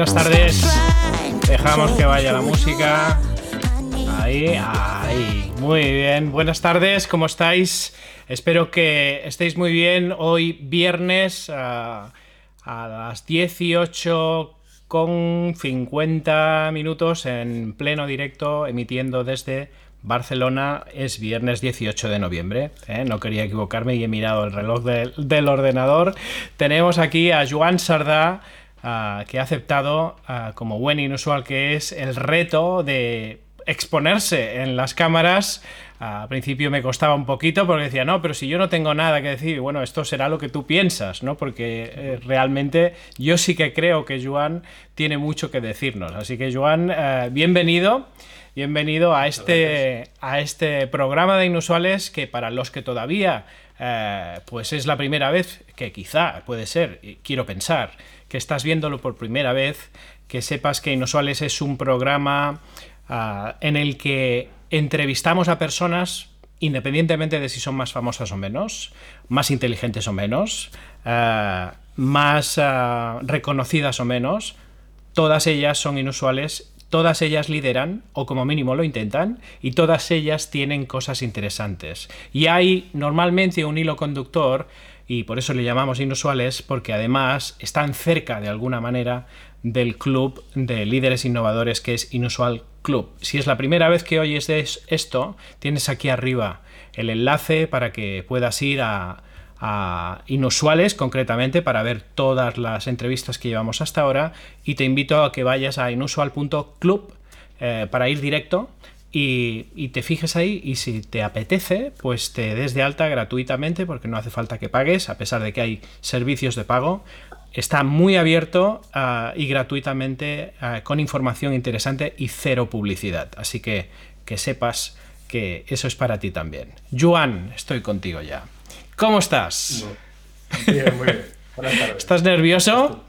Buenas tardes. Dejamos que vaya la música. Ahí, ahí. Muy bien. Buenas tardes, ¿cómo estáis? Espero que estéis muy bien. Hoy viernes a, a las 18 con 50 minutos en pleno directo emitiendo desde Barcelona es viernes 18 de noviembre. ¿eh? No quería equivocarme y he mirado el reloj del, ordenador. Tenemos aquí a Joan Sardá, ah, que ha aceptado, ah, como buen inusual que es, el reto de exponerse en las cámaras. Al principio me costaba un poquito porque decía, no, pero si yo no tengo nada que decir, bueno, esto será lo que tú piensas, ¿no? Porque eh, realmente yo sí que creo que Joan tiene mucho que decirnos. Así que, Joan, eh, bienvenido. Bienvenido a este, a este programa de Inusuales que para los que todavía eh, pues es la primera vez que quizá puede ser, quiero pensar, que estás viéndolo por primera vez, que sepas que Inusuales es un programa ah, en el que entrevistamos a personas independientemente de si son más famosas o menos, más inteligentes o menos, eh, más eh, reconocidas o menos, todas ellas son inusuales Todas ellas lideran, o como mínimo lo intentan, y todas ellas tienen cosas interesantes. Y hay normalmente un hilo conductor, y por eso le llamamos inusuales, porque además están cerca de alguna manera del club de líderes innovadores que es Inusual Club. Si es la primera vez que oyes esto, tienes aquí arriba el enlace para que puedas ir a inusuales concretamente para ver todas las entrevistas que llevamos hasta ahora y te invito a que vayas a inusual.club eh, para ir directo y, te fijes ahí y si te apetece, pues te des de alta gratuitamente porque no hace falta que pagues, a pesar de que hay servicios de pago. Está muy abierto ah, y gratuitamente ah, con información interesante y cero publicidad. Así que que sepas que eso es para ti también. Juan, estoy contigo ya. ¿Cómo estás? Bien, muy bien. Buenas tardes. ¿Estás nervioso?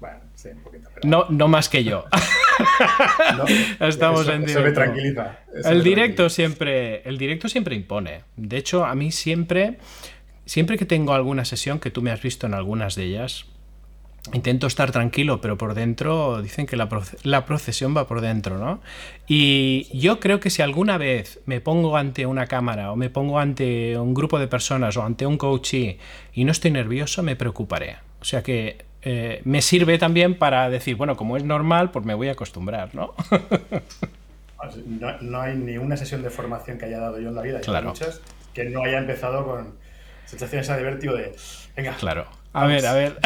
Bueno, sí, un poquito. No, no más que yo. Estamos en directo. me tranquiliza. el directo siempre, el directo siempre impone. De hecho, a mí siempre, siempre que tengo alguna sesión que tú me has visto en algunas de ellas, intento estar tranquilo, pero por dentro dicen que la, procesión va por dentro, ¿no? Y yo creo que si alguna vez me pongo ante una cámara o me pongo ante un grupo de personas o ante un coachee y no estoy nervioso, me preocuparé. O sea que eh, me sirve también para decir, bueno, como es normal, pues me voy a acostumbrar, ¿no? no, hay ni una sesión de formación que haya dado yo en la vida, claro. muchas, que no haya empezado con sensaciones de vértigo de, venga, claro a ver, a ver.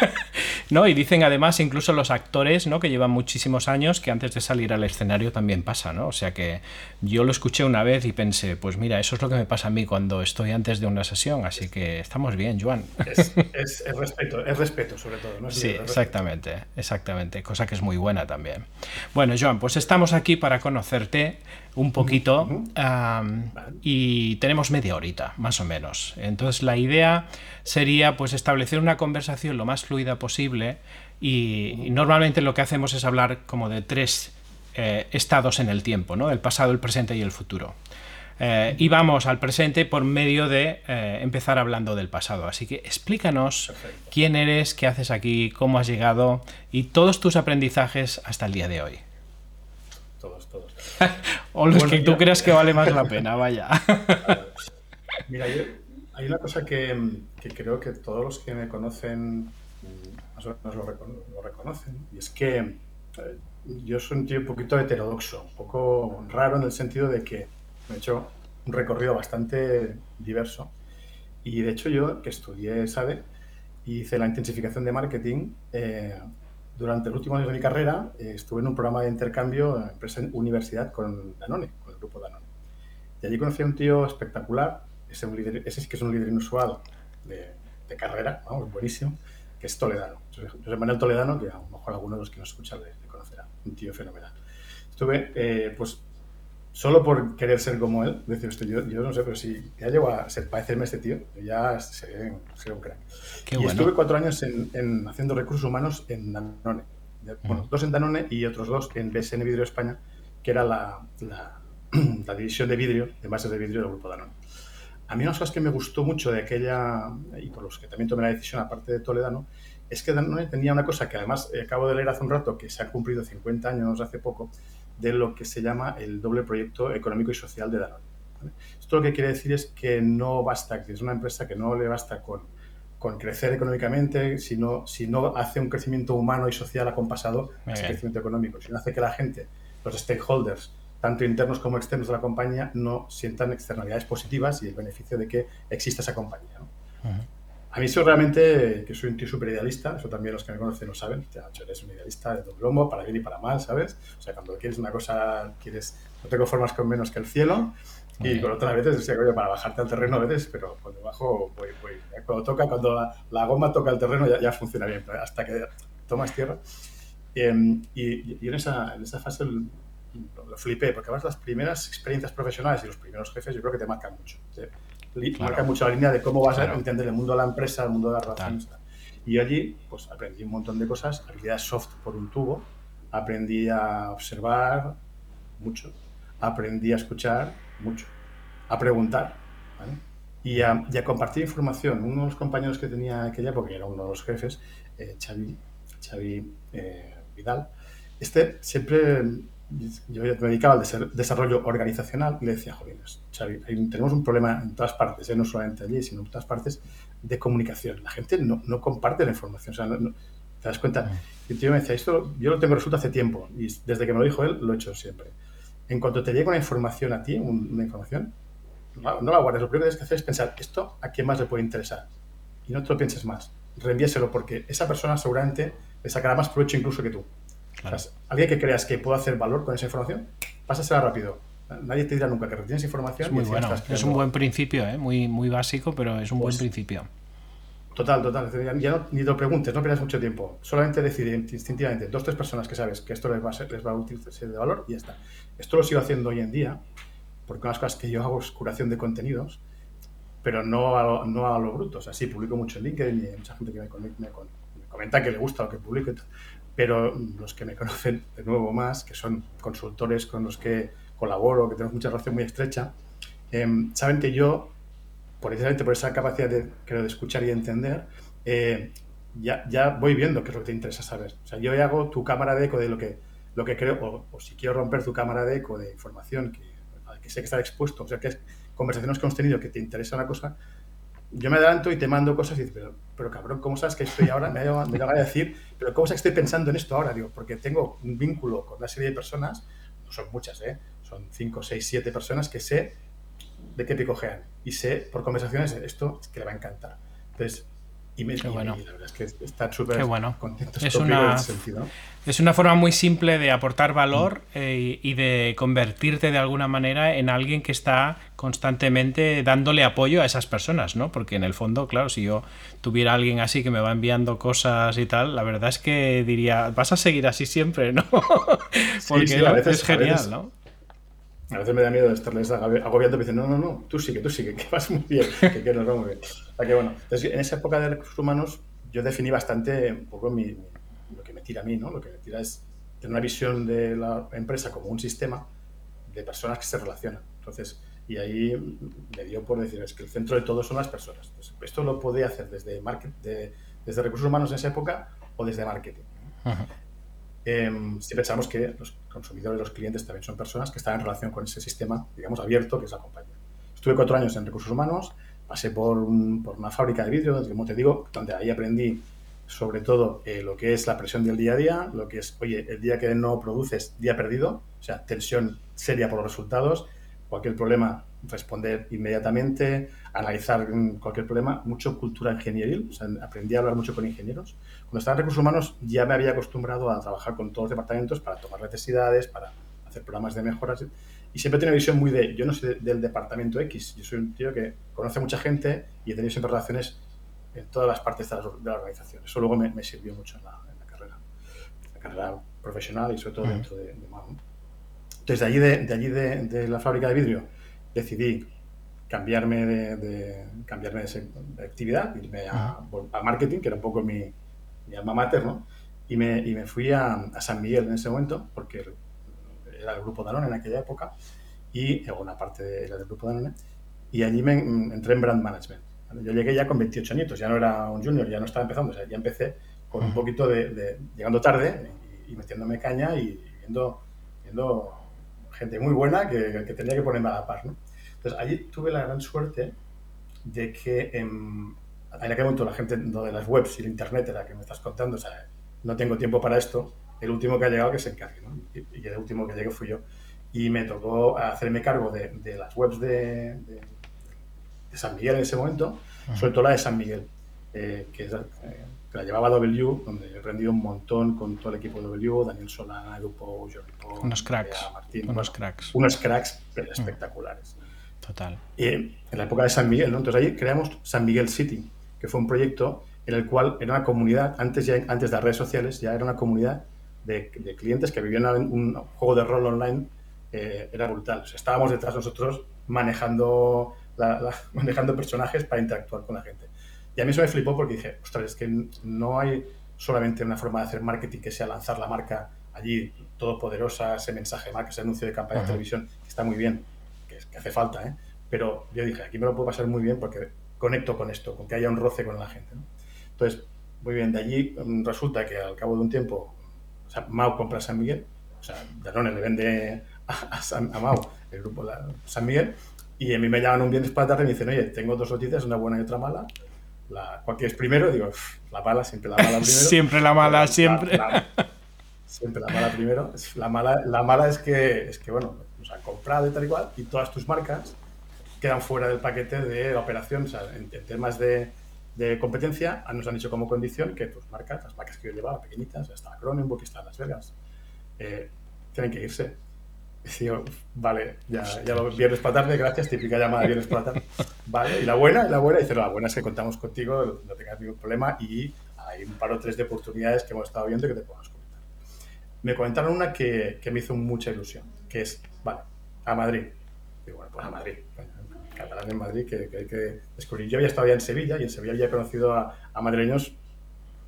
no, y dicen además incluso los actores, ¿no? Que llevan muchísimos años, que antes de salir al escenario también pasa, ¿no? O sea que yo lo escuché una vez y pensé, pues mira, eso es lo que me pasa a mí cuando estoy antes de una sesión, así que estamos bien, Joan. Es, respeto, es respeto sobre todo, ¿no? sí, exactamente, exactamente, cosa que es muy buena también. Bueno, Joan, pues estamos aquí para conocerte un poquito y tenemos media horita, más o menos. Entonces la idea sería pues establecer una conversación lo más fluida posible y, normalmente lo que hacemos es hablar como de tres eh, estados en el tiempo, ¿no? El pasado, el presente y el futuro. Eh, y vamos al presente por medio de eh, empezar hablando del pasado. Así que explícanos quién eres, qué haces aquí, cómo has llegado y todos tus aprendizajes hasta el día de hoy. Todos, todos. o los que tú creas que vale más la pena, vaya. Mira, hay una cosa que, creo que todos los que me conocen mm, más o menos lo, reconocen, y es que eh, yo soy un tío un poquito heterodoxo, un poco raro en el sentido de que he hecho un recorrido bastante diverso. Y de hecho yo, que estudié SADE, hice la intensificación de marketing, eh, durante el último año de mi carrera eh, estuve en un programa de intercambio empresa universidad con Danone, con el grupo Danone. Y allí conocí a un tío espectacular ese, un líder, ese sí que es un líder inusual de, de carrera, buenísimo, que es Toledano. José Manuel Toledano, que a lo mejor alguno de los que nos escuchan le, conocerá, un tío fenomenal. Estuve, eh, pues, solo por querer ser como él, decir, yo, yo no sé, pero si ya llego a ser, parecerme a este tío, ya seré, un crack. y estuve cuatro años en, en, haciendo recursos humanos en Danone. Bueno, dos en Danone y otros dos en BSN Vidrio España, que era la, la, la división de vidrio, de bases de vidrio del grupo Danone. A mí una cosa que me gustó mucho de aquella, y por los que también tomé la decisión, aparte de Toledano, es que Danone tenía una cosa que además eh, acabo de leer hace un rato, que se han cumplido 50 años hace poco, de lo que se llama el doble proyecto económico y social de Danone. Esto lo que quiere decir es que no basta, que es una empresa que no le basta con, con crecer económicamente, sino si no hace un crecimiento humano y social acompasado a ese crecimiento económico, si no hace que la gente, los stakeholders, tanto internos como externos de la compañía, no sientan externalidades positivas y el beneficio de que exista esa compañía. A mí eso realmente, que soy un tío súper idealista, eso también los que me conocen lo saben, eres un idealista de doble lomo, para bien y para mal, ¿sabes? O sea, cuando quieres una cosa, quieres, no te conformas con menos que el cielo, y con otras veces, o para bajarte al terreno a veces, pero cuando bajo, voy, voy. Cuando toca, cuando la, goma toca el terreno ya, funciona bien, hasta que tomas tierra. Em, y, en, esa, en esa fase lo, flipé, porque además las primeras experiencias profesionales y los primeros jefes yo creo que te marcan mucho. Marcan mucho la línea de cómo vas a entender el mundo de la empresa, el mundo de las relaciones. Y allí pues aprendí un montón de cosas, habilidades soft por un tubo, aprendí a observar mucho, aprendí a escuchar mucho, a preguntar y, a, compartir información. Uno de los compañeros que tenía aquella época, era uno de los jefes, eh, Xavi, Xavi eh, Vidal, este siempre yo me dedicaba al desarrollo organizacional y le decía, jóvenes, Xavi, tenemos un problema en todas partes, ¿eh? no solamente allí, sino en todas partes, de comunicación. La gente no, no comparte la información, o sea, no, ¿te das cuenta? Mm. Y el tío me decía, esto yo lo tengo resuelto hace tiempo y desde que me lo dijo él, lo he hecho siempre. En cuanto te llegue una información a ti, una información, no, la guardes, lo primero que tienes que hacer es pensar, ¿esto a quién más le puede interesar? Y no te lo pienses más, reenvíaselo porque esa persona seguramente le sacará más provecho incluso que tú alguien que creas que pueda hacer valor con esa información, pásasela rápido. Nadie te dirá nunca que retienes información. Es muy bueno. Es un buen principio, ¿eh? muy, muy básico, pero es un buen pues principio. Total, total. Ya no, ni te lo preguntes, no pierdas mucho tiempo. Solamente decide instintivamente dos tres personas que sabes que esto les va a ser, les va a ser de valor y ya está. Esto lo sigo haciendo hoy en día, porque una de las cosas que yo hago es curación de contenidos, pero no a, lo, no a lo bruto. O sea, sí, publico mucho en LinkedIn y hay mucha gente que me, comenta que le gusta lo que publico pero los que me conocen de nuevo más, que son consultores con los que colaboro, que tenemos mucha relación muy estrecha, em, saben que yo, precisamente por esa capacidad de, creo, de escuchar y entender, eh, ya, ya voy viendo qué es lo que te interesa saber. O sea, yo hago tu cámara de eco de lo que, lo que creo, o, si quiero romper tu cámara de eco de información que, que sé que está expuesto, o sea, que es conversaciones que hemos tenido que te interesa una cosa, yo me adelanto y te mando cosas y dices, pero, pero cabrón, ¿cómo sabes que estoy ahora? Me, me a decir, pero ¿cómo sabes que estoy pensando en esto ahora? Digo, porque tengo un vínculo con una serie de personas, no son muchas, ¿eh? son 5, 6, 7 personas que sé de qué picojean y sé por conversaciones esto es que le va a encantar. Entonces, y, me, bueno. la verdad es que está súper bueno. Es una, es una forma muy simple de aportar valor mm. eh, y de convertirte de alguna manera en alguien que está constantemente dándole apoyo a esas personas, ¿no? Porque en el fondo, claro, si yo tuviera alguien así que me va enviando cosas y tal, la verdad es que diría, vas a seguir así siempre, ¿no? Porque es genial, ¿no? A veces me da miedo de estarles agobiando y me dicen, no, no, no, tú sigue, tú sigue, que vas muy bien, que, nos va muy bien. O que bueno, entonces, en esa época de recursos humanos yo definí bastante un poco mi, lo que me tira a mí, ¿no? Lo que me tira es tener una visión de la empresa como un sistema de personas que se relacionan. Entonces, y ahí me dio por decir, es que el centro de todo son las personas. Entonces, esto lo podía hacer desde, market, desde recursos humanos en esa época o desde marketing. Em, si pensamos que los consumidores, los clientes también son personas que están en relación con ese sistema, digamos, abierto que es la compañía. Estuve cuatro años en recursos humanos, pasé por, por una fábrica de vidrio, como te digo, donde ahí aprendí sobre todo eh, lo que es la presión del día a día, lo que es, oye, el día que no produces, día perdido, o sea, tensión seria por los resultados, cualquier problema, responder inmediatamente, analizar cualquier problema, mucho cultura ingenieril, o sea, aprendí a hablar mucho con ingenieros. Cuando estaba en recursos humanos ya me había acostumbrado a trabajar con todos los departamentos para tomar necesidades, para hacer programas de mejoras y siempre tenido una visión muy de, yo no soy del departamento X, yo soy un tío que conoce mucha gente y he tenido siempre relaciones en todas las partes de la, organización. Eso luego me, sirvió mucho en la, carrera, la carrera profesional y sobre todo dentro de, de entonces, de allí, de, allí de, la fábrica de vidrio, decidí cambiarme de, cambiarme de, actividad, irme a, marketing, que era un poco mi, mi alma mater, ¿no? Y me, y me fui a, San Miguel en ese momento, porque era el grupo Danone en aquella época, y una parte era del grupo Danone, y allí me entré en brand management. Yo llegué ya con 28 añitos, ya no era un junior, ya no estaba empezando, o sea, ya empecé con un poquito de, llegando tarde y, metiéndome caña y viendo, viendo gente muy buena que, tenía que ponerme a la par. ¿no? Entonces, allí tuve la gran suerte de que en, en aquel momento la gente de las webs y el internet era que me estás contando, o sea, no tengo tiempo para esto, el último que ha llegado que se encargue, ¿no? y, el último que llegué fui yo. Y me tocó hacerme cargo de, de las webs de, de, San Miguel en ese momento, sobre todo la de San Miguel, eh, que, eh, que, la llevaba W, donde he aprendido un montón con todo el equipo de W, Daniel Solana, Edu Pou, Jordi unos cracks, Martín, unos cracks. Unos cracks pero espectaculares. Total. Y en la época de San Miguel, ¿no? Entonces ahí creamos San Miguel City, que fue un proyecto en el cual era una comunidad, antes, ya, antes de las redes sociales, ya era una comunidad de, clientes que vivían un juego de rol online, eh, era brutal. estábamos detrás nosotros manejando, manejando personajes para interactuar con la gente. Y a mí eso me flipó porque dije, ostras, es que no hay solamente una forma de hacer marketing que sea lanzar la marca allí, todopoderosa, ese mensaje de marca, ese anuncio de campaña de televisión, que está muy bien, que, que hace falta, ¿eh? pero yo dije, aquí me lo puedo pasar muy bien porque conecto con esto, con que haya un roce con la gente. Entonces, muy bien, de allí mm, resulta que al cabo de un tiempo, o sea, Mau compra San Miguel, o sea, Danone le vende a, a, Mau el grupo de San Miguel, y a mí me llaman un viernes para la tarde y me dicen, oye, tengo dos noticias, una buena y otra mala. La, ¿Cuál quieres primero? Digo, la mala, siempre la mala primero. siempre la mala, siempre. siempre la mala primero. La mala, la mala es que, es que, bueno, nos han comprado y tal y cual, y todas tus marcas quedan fuera del paquete de la operación. O sea, en temas de, de competencia nos han dicho como condición que tus marcas, las marcas que yo llevaba, pequeñitas, hasta Cronenberg, está Las Vegas, eh, tienen que irse. Y digo, vale, ya, ya lo viernes para tarde, gracias, típica llamada viernes para tarde. Vale, y la buena, y la buena, dice, la buena es que contamos contigo, no tengas ningún problema y hay un par o tres de oportunidades que hemos estado viendo y que te podemos comentar. Me comentaron una que, que me hizo mucha ilusión, que es, vale, a Madrid. Digo, bueno, pues a Madrid catalán en Madrid que, hay que descubrir. Yo había estado ya en Sevilla y en Sevilla había conocido a, madrileños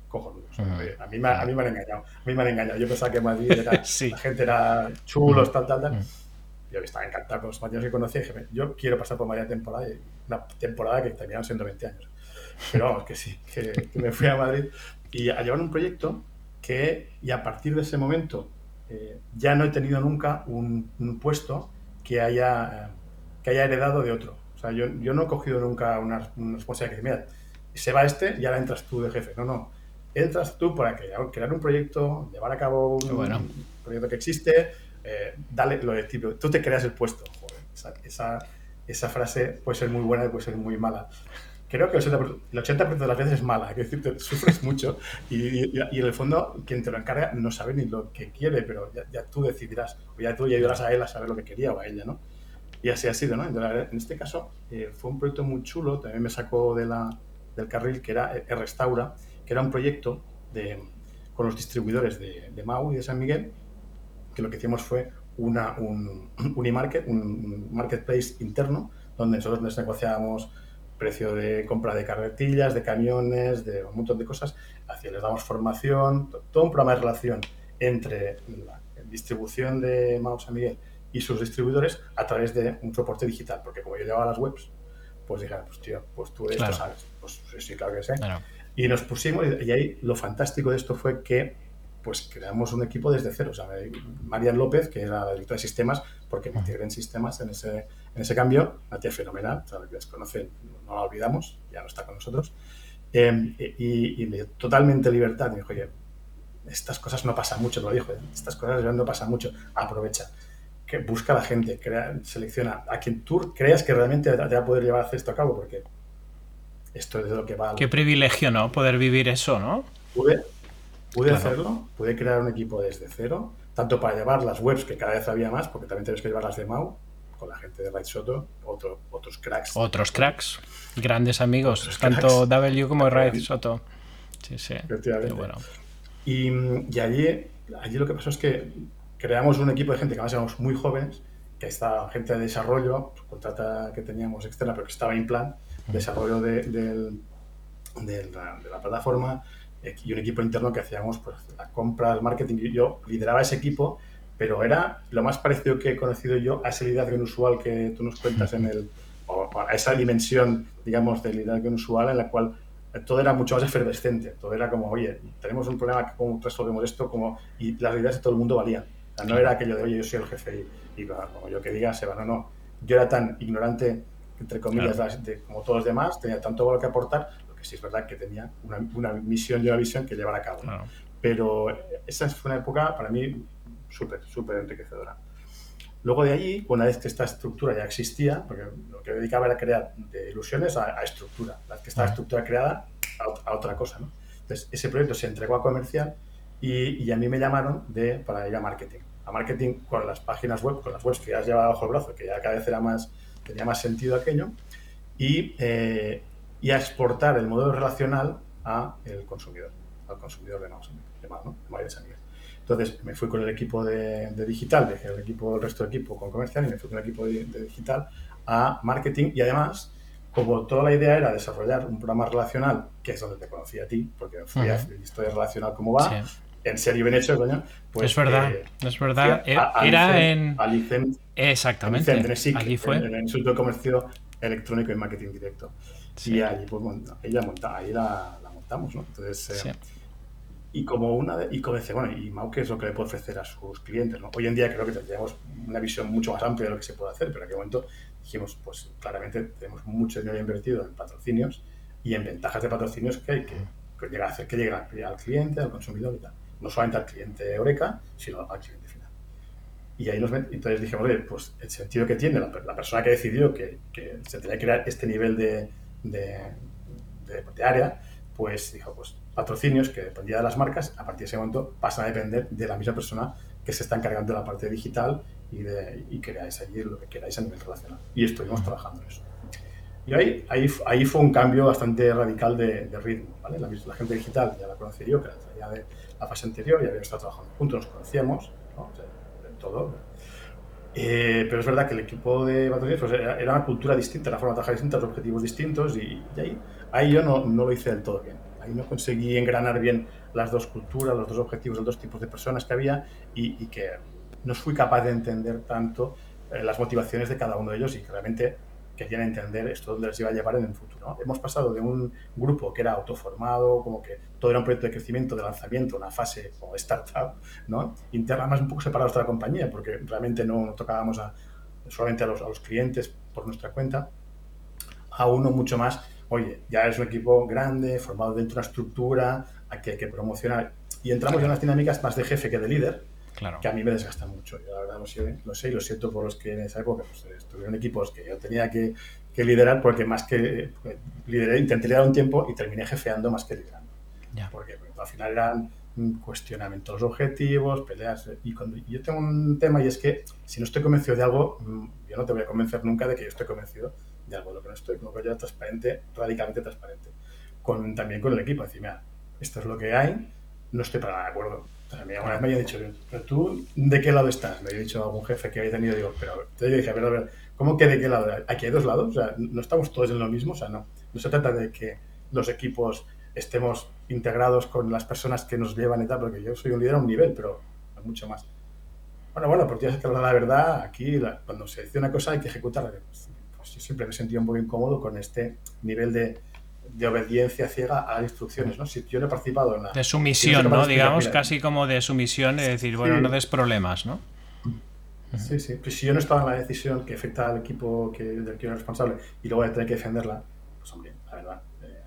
cojonudos. a, mí me, a mí me han engañado. A mí me han engañado. Yo pensaba que Madrid era, la gente era chulos, tal, tal, tal. Yo estaba encantado con los madrileños que conocía y dije, yo quiero pasar por Madrid temporada, una temporada que terminaron siendo 20 años. Pero vamos, que sí, que, me fui a Madrid y a llevar un proyecto que, y a partir de ese momento, eh, ya no he tenido nunca un, puesto que haya, que haya heredado de otro sea, yo, yo no he cogido nunca una, una responsabilidad que mira, se va este y ahora entras tú de jefe. No, no. Entras tú para crear un proyecto, llevar a cabo un, proyecto que existe, eh, dale lo de tipo, tú te creas el puesto. Joder, esa, esa, frase puede ser muy buena y puede ser muy mala. Creo que el 80%, de las veces es mala, es decir, te sufres mucho y, y, en el fondo quien te lo encarga no sabe ni lo que quiere, pero ya, ya tú decidirás, o ya tú ya ayudarás a él a saber lo que quería o a ella, ¿no? Y así ha sido, ¿no? En este caso eh, fue un proyecto muy chulo, también me sacó de la, del carril, que era eh, Restaura, que era un proyecto de, con los distribuidores de, de, Mau y de San Miguel, que lo que hicimos fue una, un, un e-market, un marketplace interno, donde nosotros nos negociábamos precio de compra de carretillas, de camiones, de un montón de cosas, hacia les damos formación, todo un programa de relación entre la distribución de Mau San Miguel y sus distribuidores a través de un soporte digital, porque como yo llevaba las webs, pues dije, pues tío, pues tú esto sabes. Pues sí, claro que sé. Y nos pusimos, y ahí lo fantástico de esto fue que pues creamos un equipo desde cero. O sea, Marian López, que era la directora de sistemas, porque me integré en sistemas en ese, en ese cambio, una tía fenomenal, o sea, que desconoce, no la olvidamos, ya no está con nosotros. Em, y, y, me dio totalmente libertad. Y me dijo, oye, estas cosas no pasan mucho, lo dijo, ¿eh? estas cosas no pasan mucho, aprovecha que busca a la gente, crea, selecciona a quien tú creas que realmente te va a poder llevar a hacer esto a cabo, porque esto es de lo que va. Qué privilegio, ¿no? Poder vivir eso, ¿no? Pude, pude hacerlo, pude crear un equipo desde cero, tanto para llevar las webs, que cada vez había más, porque también tienes que llevar las de Mau, con la gente de Right Soto, otro, otros cracks. Otros cracks, grandes amigos, tanto W como Right Soto. Sí, sí. Bueno. Y, y allí, allí lo que pasó es que creamos un equipo de gente que además éramos muy jóvenes, que está gente de desarrollo, contrata que teníamos externa, pero que estaba en plan, desarrollo de, de, la, plataforma eh, y un equipo interno que hacíamos pues, la compra, el marketing. Yo lideraba ese equipo, pero era lo más parecido que he conocido yo a ese liderazgo inusual que tú nos cuentas en el, o a esa dimensión, digamos, de liderazgo inusual en la cual todo era mucho más efervescente, todo era como, oye, tenemos un problema, ¿cómo resolvemos esto? Como, y las ideas de todo el mundo valían. No era aquello de, oye, yo soy el jefe y, y como yo que diga, se va, no, no. Yo era tan ignorante, entre comillas, como todos los demás, tenía tanto valor que aportar, lo que sí es verdad que tenía una, una misión y una visión que llevar a cabo. Pero esa fue una época para mí súper, súper enriquecedora. Luego de allí, una vez que esta estructura ya existía, porque lo que dedicaba era crear de ilusiones a, estructura, la que estaba estructura creada a, otra cosa. ¿no? Entonces, ese proyecto se entregó a comercial y, a mí me llamaron de, para ir a marketing. A marketing con las páginas web, con las webs que ya llevaba bajo el brazo, que ya cada vez era más, tenía más sentido aquello, y, eh, y a exportar el modelo relacional a el consumidor, al consumidor de, Maus, de, ¿no? de entonces me fui con el equipo de, digital, dejé el equipo, el resto del equipo con comercial y me fui con el equipo de, digital a marketing y además, como toda la idea era desarrollar un programa relacional, que es donde te conocí a ti, porque fui a historia relacional cómo va, en serio bien hecho, coño. Pues, es verdad, eh, es verdad. era en... Exactamente. allí fue. En, el Instituto de Comercio Electrónico y Marketing Directo. Y allí, pues, ahí, la, ahí la, montamos, ¿no? Entonces, eh, y como una y como dice, bueno, y Mau, ¿qué es lo que le puede ofrecer a sus clientes? ¿no? Hoy en día creo que tenemos una visión mucho más amplia de lo que se puede hacer, pero en aquel momento dijimos, pues claramente tenemos mucho dinero invertido en patrocinios y en ventajas de patrocinios que hay que, llegar a hacer que llegue al cliente, al consumidor y tal. No solamente al cliente Oreca, sino al cliente final. Y ahí nos entonces dijimos, oye, pues el sentido que tiene la, persona que decidió que, que, se tenía que crear este nivel de, de, de, de área, pues dijo, pues patrocinios que dependía de las marcas, a partir de ese momento pasan a depender de la misma persona que se está encargando de la parte digital y, de, y queráis allí lo que queráis a nivel relacional. Y estuvimos trabajando en eso. Y ahí, ahí, ahí fue un cambio bastante radical de, ritmo. ¿vale? La, gente digital ya la conocí yo, que la traía de la fase anterior, ya habíamos estado trabajando juntos, nos conocíamos, ¿no? de, todo. Eh, pero es verdad que el equipo de patrocinios pues, era, una cultura distinta, una forma de trabajar distinta, los objetivos distintos, y, y ahí, ahí yo no, no, lo hice del todo bien ahí no conseguí engranar bien las dos culturas, los dos objetivos, los dos tipos de personas que había y, que no fui capaz de entender tanto eh, las motivaciones de cada uno de ellos y que realmente querían entender esto dónde les iba a llevar en el futuro. Hemos pasado de un grupo que era autoformado, como que todo era un proyecto de crecimiento, de lanzamiento, una fase como startup, ¿no? interna más un poco separados de la compañía, porque realmente no, tocábamos a, solamente a los, a los clientes por nuestra cuenta, a uno mucho más oye, ya es un equipo grande, formado dentro de una estructura, a que hay que promocionar. Y entramos en unas dinámicas más de jefe que de líder, que a mí me desgasta mucho. Yo la verdad lo sé, lo sé y lo siento por los que en esa época pues, estuvieron equipos que yo tenía que, liderar, porque más que pues, lideré, intenté liderar un tiempo y terminé jefeando más que liderando. Porque, al final eran cuestionamientos los objetivos, peleas. Y cuando yo tengo un tema y es que si no estoy convencido de algo, mm, yo no te voy a convencer nunca de que yo estoy convencido de algo de lo que no estoy, como que yo transparente, radicalmente transparente. Con, también con el equipo, decir, mira, esto es lo que hay, no estoy para nada de acuerdo. O sea, una vez me había dicho, pero tú, ¿de qué lado estás? Me había dicho algún jefe que había tenido, digo, pero te dije, a ver, a ver, ¿cómo que de qué lado? Aquí hay dos lados, o sea, no estamos todos en lo mismo, o sea, no. No se trata de que los equipos estemos integrados con las personas que nos llevan y tal, porque yo soy un líder a un nivel, pero mucho más. Bueno, bueno, porque tienes que hablar la verdad, aquí cuando se dice una cosa hay que ejecutarla. Pues, yo siempre me he sentido un poco incómodo con este nivel de, de obediencia ciega a instrucciones, ¿no? Si yo no he participado en la... De sumisión, ¿no? Digamos, casi como de sumisión, de decir, bueno, no des problemas, ¿no? Sí, sí. Pues si yo no estaba en la decisión que afecta al equipo que, del que era responsable y luego voy a tener que defenderla, pues hombre, la verdad, eh,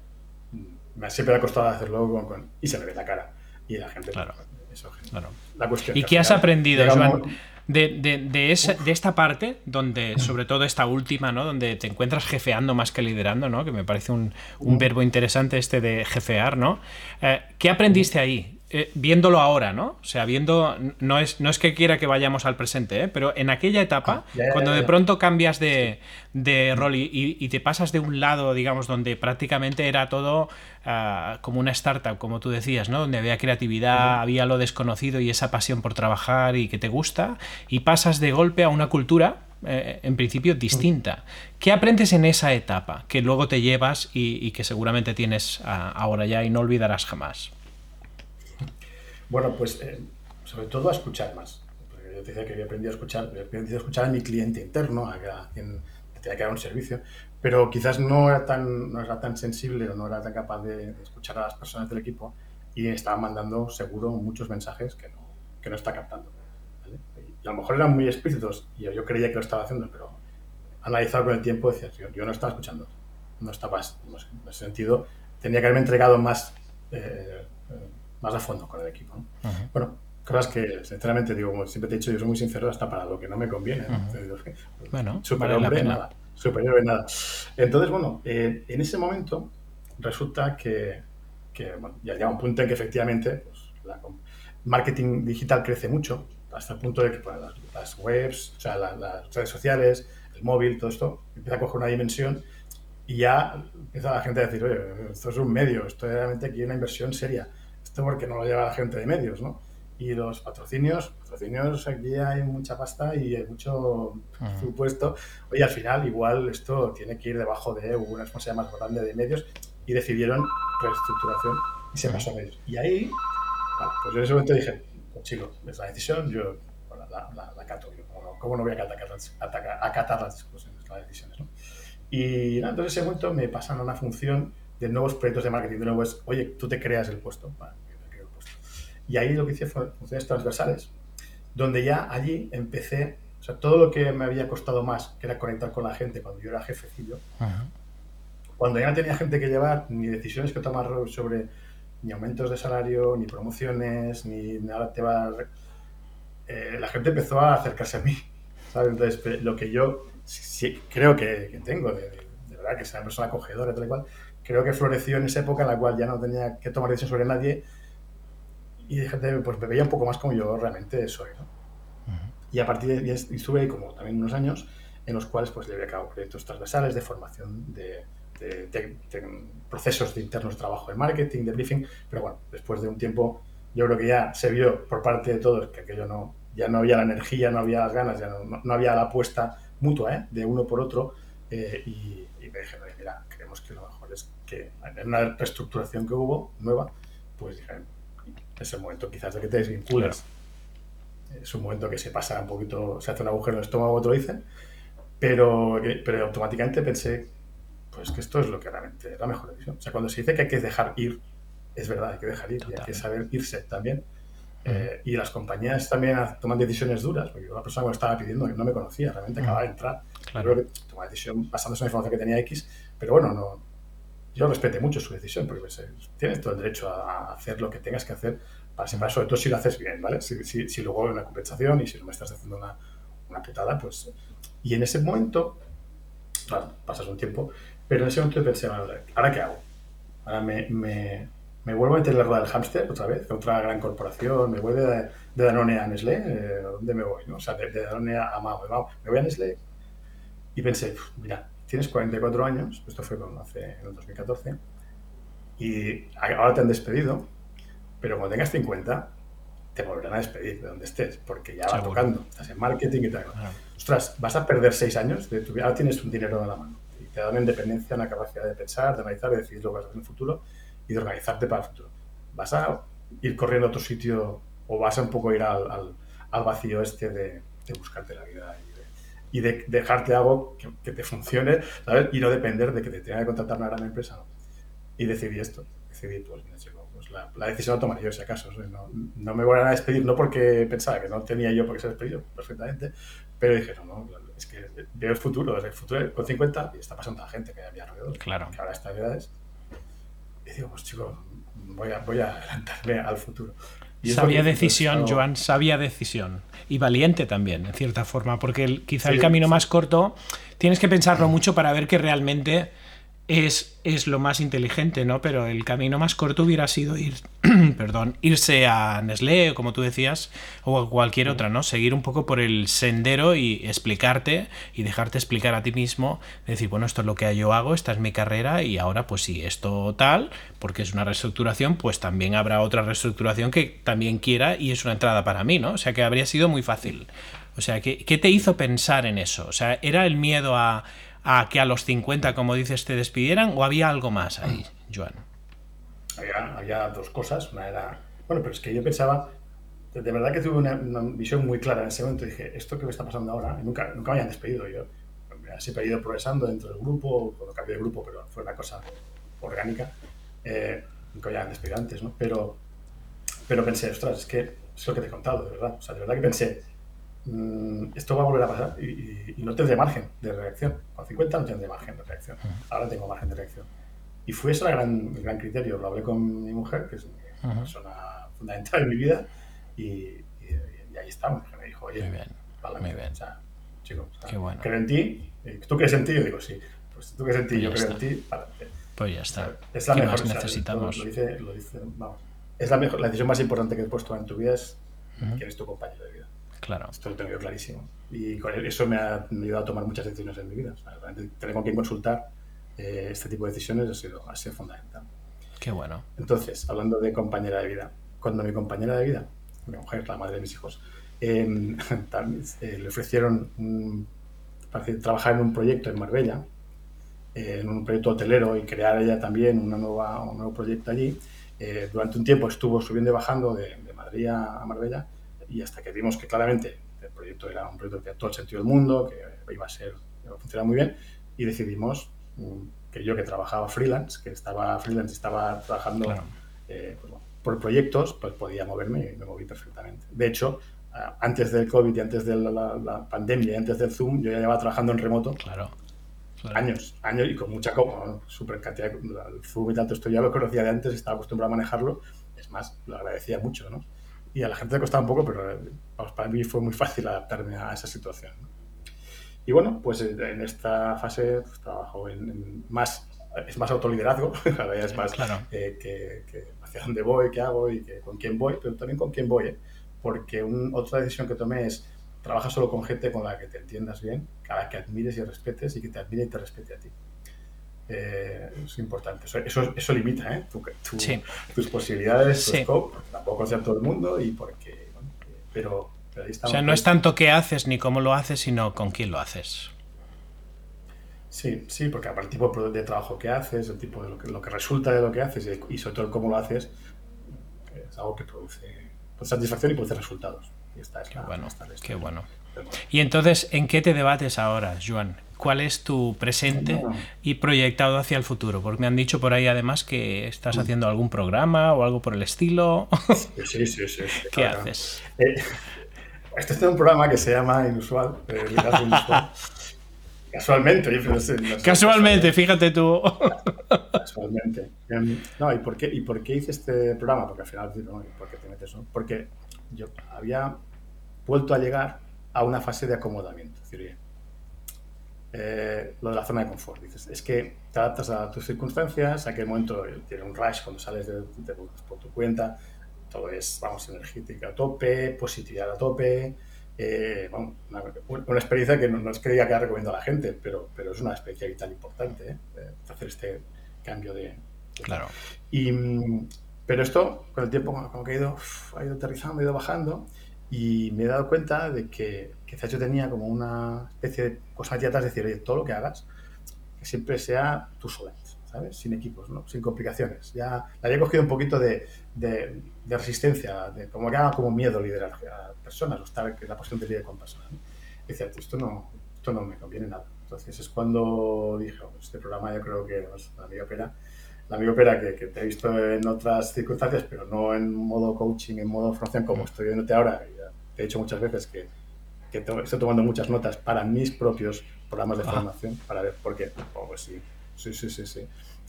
me siempre ha costado hacerlo con, y se me ve la cara. Y la gente... Claro. Eso, claro. La cuestión ¿Y qué has aprendido, Joan? De, de, de, de, esta parte, donde, sobre todo esta última, ¿no? Donde te encuentras jefeando más que liderando, ¿no? Que me parece un, un verbo interesante este de jefear, ¿no? Eh, ¿Qué aprendiste ahí? Eh, viéndolo ahora, ¿no? O sea, viendo, no es, no es que quiera que vayamos al presente, ¿eh? pero en aquella etapa, ah, cuando de pronto cambias de, de rol y, y, te pasas de un lado, digamos, donde prácticamente era todo uh, como una startup, como tú decías, ¿no? Donde había creatividad, había lo desconocido y esa pasión por trabajar y que te gusta, y pasas de golpe a una cultura eh, en principio distinta. ¿Qué aprendes en esa etapa que luego te llevas y, y que seguramente tienes uh, ahora ya y no olvidarás jamás? Bueno, pues eh, sobre todo a escuchar más. Porque yo te decía que había aprendido a escuchar, había aprendido a escuchar a mi cliente interno, a, quien, tenía que dar un servicio, pero quizás no era tan, no era tan sensible o no era tan capaz de, escuchar a las personas del equipo y estaba mandando seguro muchos mensajes que no, que no está captando. Y a lo mejor eran muy explícitos y yo, creía que lo estaba haciendo, pero analizado con el tiempo decía, yo, yo no estaba escuchando, no estaba, no sé, en ese sentido, tenía que haberme entregado más, eh, más a fondo con el equipo. Bueno, cosas que, sinceramente, digo, como siempre te he dicho, yo soy muy sincero hasta para lo que no me conviene. Bueno, superior vale nada. Superior nada. Entonces, bueno, eh, en ese momento resulta que, que bueno, ya llega un punto en que efectivamente pues, la marketing digital crece mucho, hasta el punto de que pues, las, webs, o sea, las redes sociales, el móvil, todo esto, empieza a coger una dimensión y ya empieza la gente a decir, oye, esto es un medio, esto es realmente aquí una inversión seria. Esto porque no lo lleva la gente de medios, ¿no? Y los patrocinios, patrocinios aquí hay mucha pasta y hay mucho supuesto. Oye, al final igual esto tiene que ir debajo de una responsabilidad más grande de medios y decidieron reestructuración y se pasó a medios. Y ahí, pues yo en ese momento dije, pues chico, es la decisión, yo la, la, la, cato. Yo, ¿Cómo no voy a acatar, acatar las discusiones, las decisiones? ¿no? Y nada, entonces en ese momento me pasan a una función de nuevos proyectos de marketing. De nuevo es, oye, tú te creas el puesto. Y ahí lo que hice fue funciones transversales, donde ya allí empecé, o sea, todo lo que me había costado más, que era conectar con la gente cuando yo era jefecillo, cuando ya no tenía gente que llevar, ni decisiones que tomar sobre ni aumentos de salario, ni promociones, ni nada te va eh, la gente empezó a acercarse a mí. ¿sabes? Entonces, lo que yo sí, creo que, tengo, de, verdad, que sea una persona acogedora, tal y cual, creo que floreció en esa época en la cual ya no tenía que tomar decisiones sobre nadie y gente pues, me veía un poco más como yo realmente soy. Y a partir de ahí estuve ahí como también unos años en los cuales pues llevé a cabo proyectos transversales de formación, de, procesos de internos de trabajo de marketing, de briefing, pero bueno, después de un tiempo yo creo que ya se vio por parte de todos que aquello no, ya no había la energía, no había las ganas, ya no, no había la apuesta mutua ¿eh? de uno por otro eh, y, me dije, mira, creemos que lo mejor es que en una reestructuración que hubo nueva, pues dije, es el momento quizás de que te desvinculas. Es un momento que se pasa un poquito, se hace un agujero en el estómago, otro dicen, pero, pero automáticamente pensé, pues que esto es lo que realmente es la mejor decisión. O sea, cuando se dice que hay que dejar ir, es verdad, hay que dejar ir y hay que saber irse también. Eh, y las compañías también toman decisiones duras, porque una persona que me estaba pidiendo, que no me conocía, realmente acababa de entrar. Claro. Creo que toma decisión basándose en la información que tenía X, pero bueno, no, yo respeté mucho su decisión, porque pues, tienes todo el derecho a, hacer lo que tengas que hacer, para, siempre, sobre todo si lo haces bien, ¿vale? Si, si, si luego hay una compensación y si no me estás haciendo una, una putada, pues... Y en ese momento, claro, pasas un tiempo, pero en ese momento pensé, ¿ahora qué hago? Ahora me, me, me vuelvo a meter en la rueda del hámster otra vez, otra gran corporación, me voy de, de Danone a Nestlé, eh, ¿dónde me voy? No? O sea, de, Danone a Mao, me voy a Nestlé. Y pensé, mira, tienes 44 años, esto fue hace, en el 2014, y ahora te han despedido, pero cuando tengas 50, te volverán a despedir de donde estés, porque ya va tocando, estás en marketing y tal. Ostras, vas a perder 6 años de tu vida, ahora tienes un dinero en la mano, y te da una independencia, una capacidad de pensar, de analizar, de decidir lo que vas a hacer en el futuro y de organizarte para el futuro. Vas a ir corriendo a otro sitio o vas a un poco ir al, al, al vacío este de, de buscarte la vida y de dejarte algo que, te funcione, ¿sabes? Y no depender de que te tenga que contratar una gran empresa. Y decidí esto. Decidí, pues, pues la, la, decisión la tomaré yo, si acaso. No, no, me voy a despedir, no porque pensaba que no tenía yo por qué ser despedido, perfectamente, pero dije, no, no, es que veo el futuro, el futuro con 50 y está pasando la gente que hay a mi alrededor, claro. que ahora está edades. Y digo, pues chicos, voy a, voy a adelantarme al futuro. Sabia decisión, Joan, sabia decisión. Y valiente también, en cierta forma, porque quizá el camino más corto tienes que pensarlo mucho para ver que realmente es, es lo más inteligente, ¿no? Pero el camino más corto hubiera sido ir, perdón, irse a Nestlé, como tú decías, o a cualquier otra, ¿no? Seguir un poco por el sendero y explicarte y dejarte explicar a ti mismo, decir, bueno, esto es lo que yo hago, esta es mi carrera y ahora pues sí, esto tal, porque es una reestructuración, pues también habrá otra reestructuración que también quiera y es una entrada para mí, ¿no? O sea que habría sido muy fácil. O sea, ¿qué, qué te hizo pensar en eso? O sea, ¿era el miedo a a que a los 50, como dices, te despidieran o había algo más ahí, Joan? Había, dos cosas. Una era, bueno, pero es que yo pensaba, de verdad que tuve una, visión muy clara en ese momento. Dije, esto que me está pasando ahora, nunca, nunca me hayan despedido. Yo, siempre he ido progresando dentro del grupo, cuando cambié de grupo, pero fue una cosa orgánica, eh, ya antes antes, ¿no? Pero, pero pensé, ostras, es que es lo que te he contado, de verdad. O sea, de verdad que pensé, mmm, esto va a volver a pasar y, y, no tendré margen de reacción. Con 50 no tendré margen de reacción. Ahora tengo margen de reacción. Y fue ese el gran, el gran criterio. Lo hablé con mi mujer, que es una persona fundamental en mi vida, y, y, y ahí estamos. Me dijo, oye, muy bien, muy bien. O sea, chico, o sea, Qué bueno. creo en ti. ¿Tú crees en ti? Yo digo, sí. Pues tú crees en ti, Pues yo creo está. en ti. Pues ya está. es la ¿Qué mejor más necesitamos? Lo, lo dice, lo dice, vamos. Es la, mejor, la decisión más importante que has puesto en tu vida es Ujú. quién es tu compañero de vida. Claro. Esto lo tengo yo clarísimo. Y con eso me ha, me ha ayudado a tomar muchas decisiones en mi vida. O sea, realmente tener con quién consultar eh, este tipo de decisiones ha sido, ha sido fundamental. Qué bueno. Entonces, hablando de compañera de vida, cuando mi compañera de vida, mi mujer, la madre de mis hijos, eh, también, eh, le ofrecieron un- parece, trabajar en un proyecto en Marbella, eh, en un proyecto hotelero y crear ella también una nueva, un nuevo proyecto allí. Durante un tiempo estuvo subiendo y bajando de, de Madrid a Marbella y hasta que vimos que claramente el proyecto era un proyecto que tenía todo el sentido del mundo, que iba a ser, iba a funcionar muy bien y decidimos mm, que yo que trabajaba freelance, que estaba freelance, estaba trabajando Claro. eh, pues, bueno, por proyectos, pues podía moverme y me moví perfectamente. De hecho, antes del COVID y antes de la, la- la pandemia y antes del Zoom, yo ya llevaba trabajando en remoto Claro. claro. años, años y con mucha como súper cantidad. El Zoom y tanto esto ya lo conocía de antes, estaba acostumbrado a manejarlo. Es más, lo agradecía mucho, ¿no? Y a la gente le costaba un poco, pero eh, vamos, para mí fue muy fácil adaptarme a esa situación. Y bueno, pues eh, en esta fase pues, trabajo en, en más, es más autoliderazgo, ahora es más Claro. eh, que, que hacia dónde voy, qué hago y que, con quién voy, pero también con quién voy, ¿eh? porque un- otra decisión que tomé es trabaja solo con gente con la que te entiendas bien, a la que admires y respetes y que te admire y te respete a ti. Eh, es importante, eso, eso, eso limita ¿eh? tu, tu- Sí. tus posibilidades, tu Sí. scope, porque tampoco a todo el mundo y porque, bueno, pero, pero ahí O sea, no es tanto qué haces ni cómo lo haces, sino con quién lo haces. Sí, sí, porque aparte el tipo de trabajo que haces, el tipo de lo que, lo que resulta de lo que haces y, sobre todo cómo lo haces, es algo que produce pues, satisfacción y produce resultados. Y esta es Qué la, bueno, esta qué bueno. Y entonces, ¿en qué te debates ahora, Joan? ¿Cuál es tu presente y proyectado hacia el futuro? Porque me han dicho por ahí además que estás haciendo algún programa o algo por el estilo. Sí, sí, sí. sí, ¿Qué claro. haces? Eh, estoy haciendo un programa que se llama Inusual, eh, Inusual. Casualmente, yo no sé, no sé, Casualmente, fíjate tú. Casualmente. Em, No, ¿y por, qué, ¿y por qué hice este programa? Porque al final, ¿no? ¿Y ¿por qué te metes? no? Porque yo había vuelto a llegar a una fase de acomodamiento. Es decir, eh, lo de la zona de confort. Dices, es que te adaptas a tus circunstancias, a qué momento tiene un rush cuando sales de, de- por tu cuenta, todo es, vamos, energética a tope, positividad a tope. eh, bueno, una, una experiencia que no, no es que diga que la recomiendo a la gente, pero, pero es una experiencia vital importante, ¿eh? Eh, hacer este cambio de, de- Claro. y, mm, pero esto, con el tiempo, como que ha ido, ha ido aterrizando, ha ido bajando, y me he dado cuenta de que quizás yo tenía como una especie de cosa atrás, de decir, oye, todo lo que hagas, que siempre sea tú sola, ¿sabes? Sin equipos, ¿no? Sin complicaciones. Ya le había cogido un poquito de, de- de resistencia, de como que haga como miedo liderar a personas, o estar en la posición de líder con personas. ¿no? Y decía, esto no, esto no me conviene nada. Entonces es cuando dije, "Oh, este programa yo creo que pues, la amiga Pera la amiga Opera que, que te he visto en otras circunstancias, pero no en modo coaching, en modo formación como estoy viéndote ahora. He dicho muchas veces que, que to- estoy tomando muchas notas para mis propios programas de Ah. formación, para ver por qué. Oh, pues sí, sí, sí, sí, sí,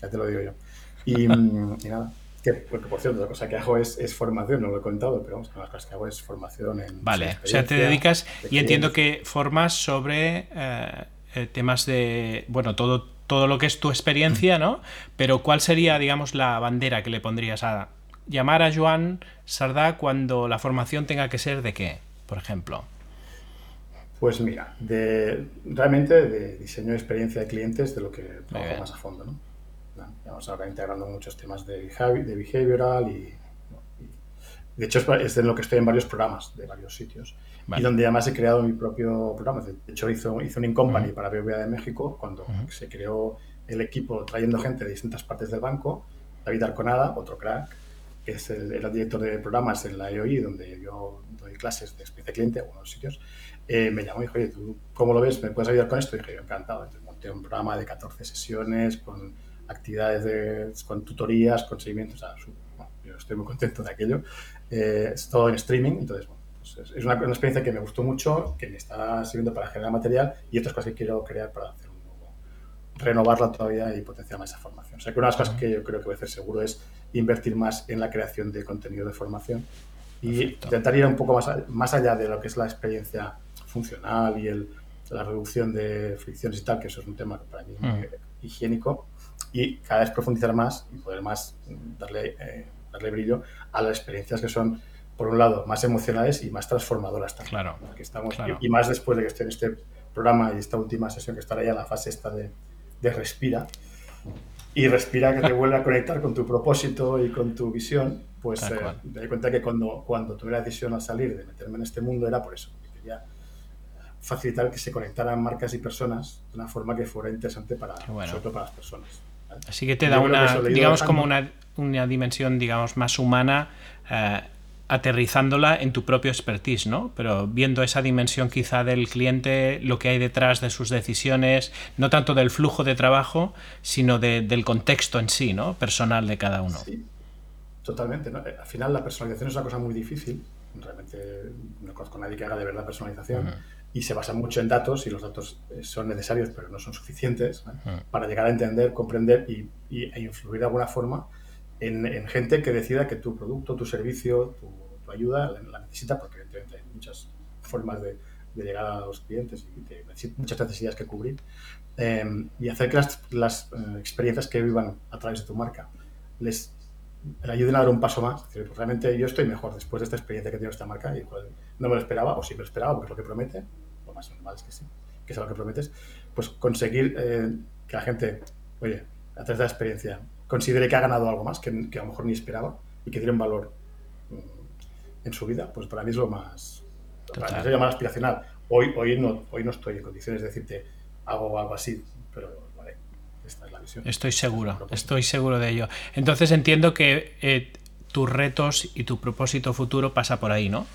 ya te lo digo yo. Y, mm, y nada, que, porque por cierto, la cosa que hago es, es formación, no lo he contado, pero vamos, una de las cosas que hago es formación en... Vale, o sea, te dedicas de y entiendo que formas sobre eh, eh, temas de, bueno, todo, todo lo que es tu experiencia, ¿no? Pero ¿cuál sería, digamos, la bandera que le pondrías a llamar a Joan Sardá cuando la formación tenga que ser de qué, por ejemplo? Pues mira, de, realmente de diseño de experiencia de clientes, de lo que trabajo más a fondo, ¿no? Vamos ahora integrando muchos temas de, de behavioral y, y- de hecho es, en lo que estoy en varios programas de varios sitios Vale. y donde además he creado mi propio programa. De hecho hizo, hice un in-company Ujú. para BBVA de México cuando Ujú. se creó el equipo trayendo gente de distintas partes del banco, David Arconada, otro crack, que es el, era director de programas en la EOI, donde yo doy clases de experiencia cliente en algunos sitios, eh, me llamó y dijo, oye, ¿tú cómo lo ves? ¿Me puedes ayudar con esto? Y dije, yo encantado. Entonces monté un programa de 14 sesiones con actividades, de, con tutorías, con seguimientos. O sea, bueno, yo estoy muy contento de aquello. Eh, es todo en streaming, entonces, bueno, pues es una, una, experiencia que me gustó mucho, que me está sirviendo para generar material y otras cosas que quiero crear para hacer un nuevo, renovarla todavía y potenciar más esa formación. O sea, que una de las cosas que yo creo que voy a hacer seguro es invertir más en la creación de contenido de formación y Perfecto. intentar ir un poco más, más allá de lo que es la experiencia funcional y el, la reducción de fricciones y tal, que eso es un tema que para mí es mm. higiénico, y cada vez profundizar más y poder más darle, eh, darle brillo a las experiencias que son, por un lado, más emocionales y más transformadoras también. Claro, que estamos, claro. Y, y, más después de que esté en este programa y esta última sesión que estará ya en la fase esta de, de respira, y respira que te vuelve a conectar con tu propósito y con tu visión, pues eh, me di cuenta que cuando, cuando tuve la decisión al salir de meterme en este mundo era por eso, porque quería facilitar que se conectaran marcas y personas de una forma que fuera interesante para, bueno. sobre todo para las personas. ¿vale? Así que te da una, digamos, como una, una, dimensión, digamos, más humana, eh, aterrizándola en tu propio expertise, ¿no? Pero viendo esa dimensión quizá del cliente, lo que hay detrás de sus decisiones, no tanto del flujo de trabajo, sino de, del contexto en sí, ¿no? Personal de cada uno. Sí, totalmente. ¿no? Al final la personalización es una cosa muy difícil. Realmente no conozco a nadie que haga de verdad personalización. Uh -huh y se basa mucho en datos y los datos son necesarios pero no son suficientes uh -huh. para llegar a entender, comprender y, y, e influir de alguna forma en, en, gente que decida que tu producto, tu servicio, tu, tu ayuda la, necesita porque evidentemente hay muchas formas de, de llegar a los clientes y de, de muchas necesidades que cubrir eh, y hacer que las, las eh, experiencias que vivan a través de tu marca les le ayuden a dar un paso más. Es decir, pues realmente yo estoy mejor después de esta experiencia que tiene esta marca y pues, no me lo esperaba, o sí me lo esperaba porque es lo que promete, lo más normal es que sí, que es lo que prometes, pues conseguir eh, que la gente, oye, a través de la experiencia, considere que ha ganado algo más que, que a lo mejor ni esperaba y que tiene un valor mm, en su vida, pues para mí es lo más, para mí es más aspiracional. Hoy, hoy, no, hoy no estoy en condiciones de decirte hago algo así, pero esta es la visión. Estoy seguro, estoy seguro de ello. Entonces entiendo que eh, tus retos y tu propósito futuro pasa por ahí, ¿no?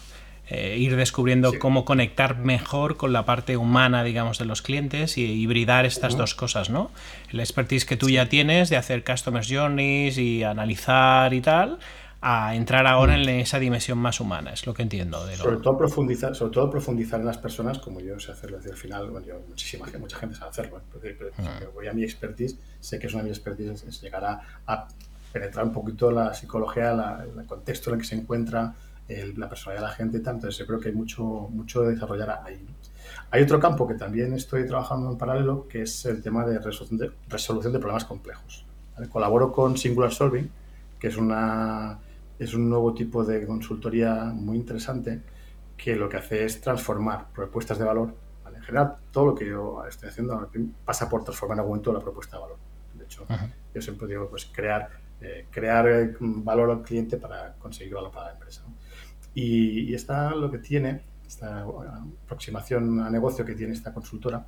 Eh, ir descubriendo sí. cómo conectar mejor con la parte humana, digamos, de los clientes y hibridar estas uh -huh. dos cosas, ¿no? El expertise que tú sí. ya tienes de hacer customers journeys y analizar y tal, a entrar ahora en esa dimensión más humana, es lo que entiendo. De lo... sobre, todo profundizar, sobre todo profundizar en las personas, como yo sé hacerlo desde el final, bueno, yo, muchísima mucha gente sabe hacerlo, ¿eh? pero, pero, uh voy a mi expertise, sé que es una de mi expertise, es llegar a, a, penetrar un poquito la psicología, la, el contexto en el que se encuentra, el, la personalidad de la gente, tanto, entonces yo creo que hay mucho, mucho de desarrollar ahí. ¿no? Hay otro campo que también estoy trabajando en paralelo, que es el tema de resolución de, resolución de problemas complejos. ¿vale? Colaboro con Singular Solving, que es una es un nuevo tipo de consultoría muy interesante que lo que hace es transformar propuestas de valor. ¿vale? En general, todo lo que yo estoy haciendo pasa por transformar en algún momento la propuesta de valor. De hecho, -huh. yo siempre digo, pues crear, eh, crear eh, valor al cliente para conseguir valor para la empresa. ¿no? Y, y esta lo que tiene, esta aproximación a negocio que tiene esta consultora,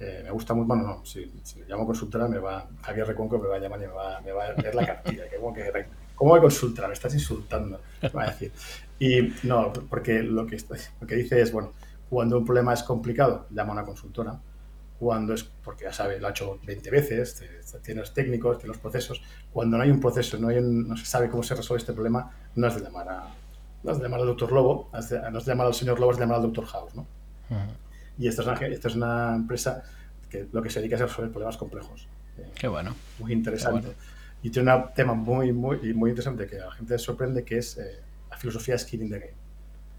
eh, me gusta mucho, bueno, no, si, si, llamo consultora, me va, Javier Reconco me va a llamar y me va, me va a leer la cartilla, que como que ¿Cómo me consultar? Me estás insultando, va a decir. Y no, porque lo que, lo que dice es, bueno, cuando un problema es complicado, llama a una consultora. Cuando es, porque ya sabe, lo ha hecho 20 veces, tiene los técnicos, tiene los procesos. Cuando no hay un proceso, no, hay un, no se sabe cómo se resuelve este problema, no has de llamar, a, no has de llamar al doctor Lobo, has no has de llamar al señor Lobo, has de llamar al doctor House, ¿no? Uh -huh. Y esta es, una, esta es una empresa que lo que se dedica es a resolver problemas complejos. Qué bueno. Muy interesante. Bueno. Y tiene un tema muy, muy, muy interesante que a la gente sorprende, que es eh, la filosofía skin in the game.